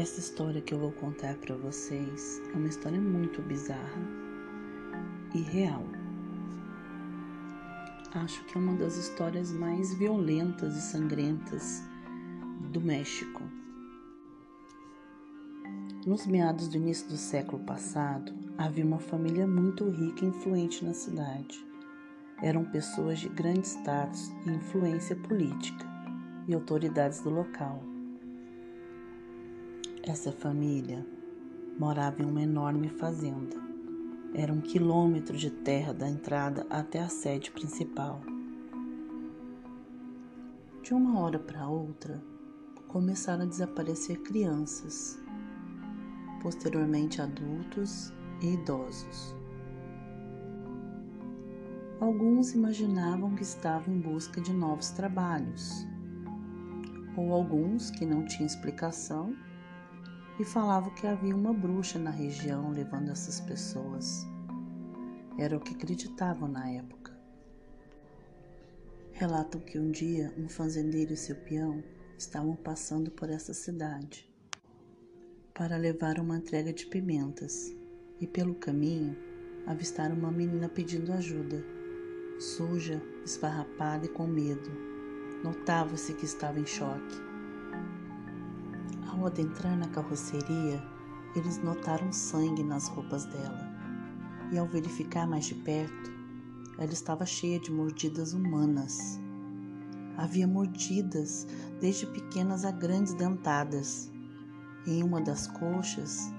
Essa história que eu vou contar para vocês é uma história muito bizarra e real. Acho que é uma das histórias mais violentas e sangrentas do México. Nos meados do início do século passado, havia uma família muito rica e influente na cidade. Eram pessoas de grande status e influência política e autoridades do local. Essa família morava em uma enorme fazenda. Era um quilômetro de terra da entrada até a sede principal. De uma hora para outra, começaram a desaparecer crianças, posteriormente adultos e idosos. Alguns imaginavam que estavam em busca de novos trabalhos, ou alguns que não tinham explicação e falavam que havia uma bruxa na região levando essas pessoas. Era o que acreditavam na época. Relatam que um dia um fazendeiro e seu peão estavam passando por essa cidade para levar uma entrega de pimentas e pelo caminho avistaram uma menina pedindo ajuda, suja, esfarrapada e com medo. Notava-se que estava em choque. Ao adentrar na carroceria, eles notaram sangue nas roupas dela. E ao verificar mais de perto, ela estava cheia de mordidas humanas. Havia mordidas, desde pequenas a grandes dentadas. Em uma das coxas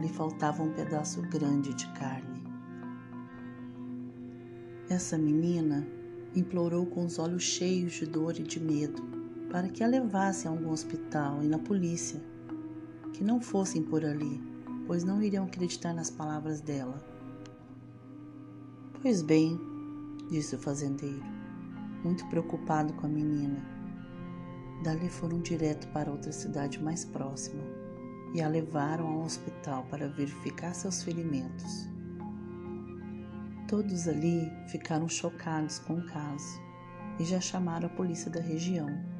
lhe faltava um pedaço grande de carne. Essa menina implorou com os olhos cheios de dor e de medo para que a levassem a algum hospital e na polícia, que não fossem por ali, pois não iriam acreditar nas palavras dela. Pois bem, disse o fazendeiro, muito preocupado com a menina. Dali foram direto para outra cidade mais próxima e a levaram ao hospital para verificar seus ferimentos. Todos ali ficaram chocados com o caso e já chamaram a polícia da região.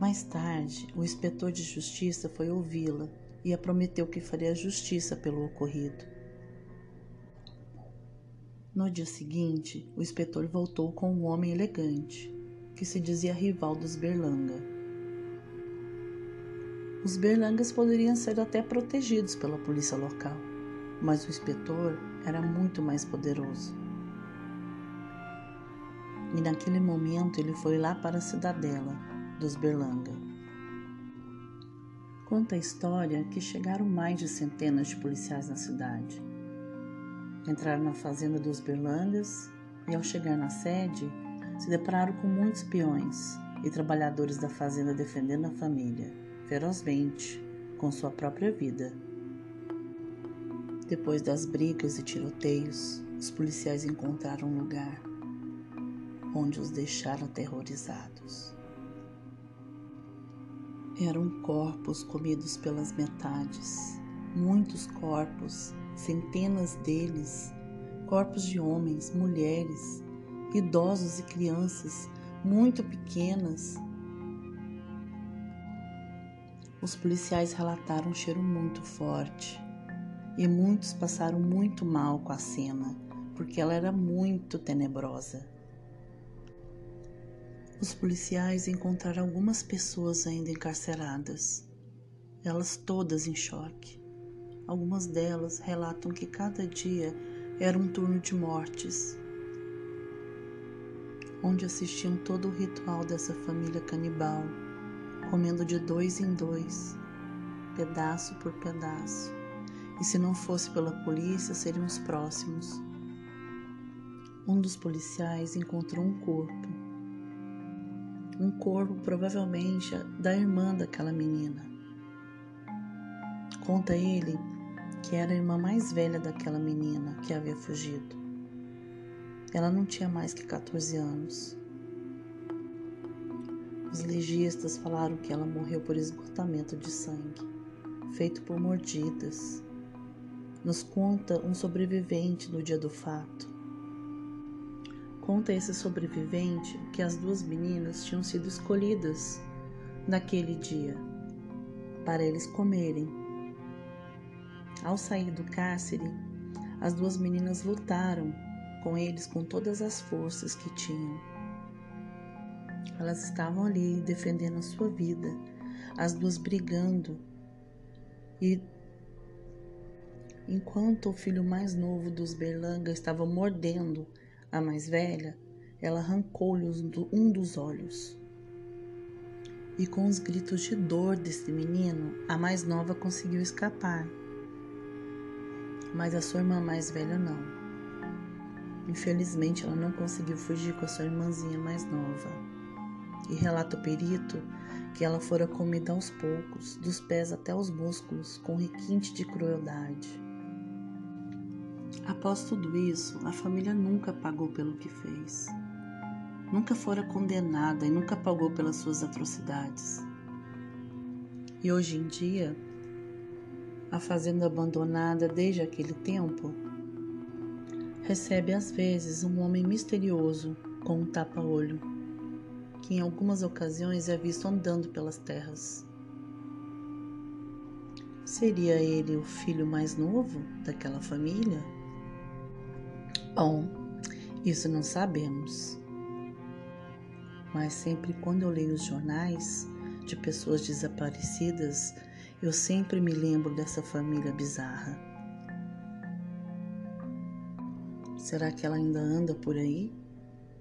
Mais tarde, o inspetor de justiça foi ouvi-la e a prometeu que faria justiça pelo ocorrido. No dia seguinte, o inspetor voltou com um homem elegante, que se dizia rival dos Berlanga. Os Berlangas poderiam ser até protegidos pela polícia local, mas o inspetor era muito mais poderoso. E naquele momento ele foi lá para a cidadela dos Berlanga. Conta a história que chegaram mais de centenas de policiais na cidade. Entraram na fazenda dos Berlangas e, ao chegar na sede, se depararam com muitos peões e trabalhadores da fazenda defendendo a família, ferozmente, com sua própria vida. Depois das brigas e tiroteios, os policiais encontraram um lugar onde os deixaram aterrorizados. Eram corpos comidos pelas metades, muitos corpos, centenas deles, corpos de homens, mulheres, idosos e crianças muito pequenas. Os policiais relataram um cheiro muito forte e muitos passaram muito mal com a cena, porque ela era muito tenebrosa. Os policiais encontraram algumas pessoas ainda encarceradas, elas todas em choque. Algumas delas relatam que cada dia era um turno de mortes, onde assistiam todo o ritual dessa família canibal, comendo de dois em dois, pedaço por pedaço. E se não fosse pela polícia, seriam os próximos. Um dos policiais encontrou um corpo um corpo provavelmente da irmã daquela menina. Conta ele que era a irmã mais velha daquela menina que havia fugido. Ela não tinha mais que 14 anos. Os legistas falaram que ela morreu por esgotamento de sangue, feito por mordidas. Nos conta um sobrevivente no dia do fato. Conta esse sobrevivente que as duas meninas tinham sido escolhidas naquele dia para eles comerem. Ao sair do cárcere, as duas meninas lutaram com eles com todas as forças que tinham. Elas estavam ali defendendo a sua vida, as duas brigando. E enquanto o filho mais novo dos Berlanga estava mordendo a mais velha, ela arrancou-lhe um dos olhos. E com os gritos de dor desse menino, a mais nova conseguiu escapar. Mas a sua irmã mais velha não. Infelizmente, ela não conseguiu fugir com a sua irmãzinha mais nova. E relata o perito que ela fora comida aos poucos, dos pés até os músculos, com requinte de crueldade. Após tudo isso, a família nunca pagou pelo que fez. Nunca fora condenada e nunca pagou pelas suas atrocidades. E hoje em dia, a fazenda abandonada desde aquele tempo recebe às vezes um homem misterioso com um tapa-olho, que em algumas ocasiões é visto andando pelas terras. Seria ele o filho mais novo daquela família? Bom, isso não sabemos. Mas sempre quando eu leio os jornais de pessoas desaparecidas, eu sempre me lembro dessa família bizarra. Será que ela ainda anda por aí,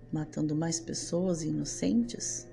matando mais pessoas inocentes?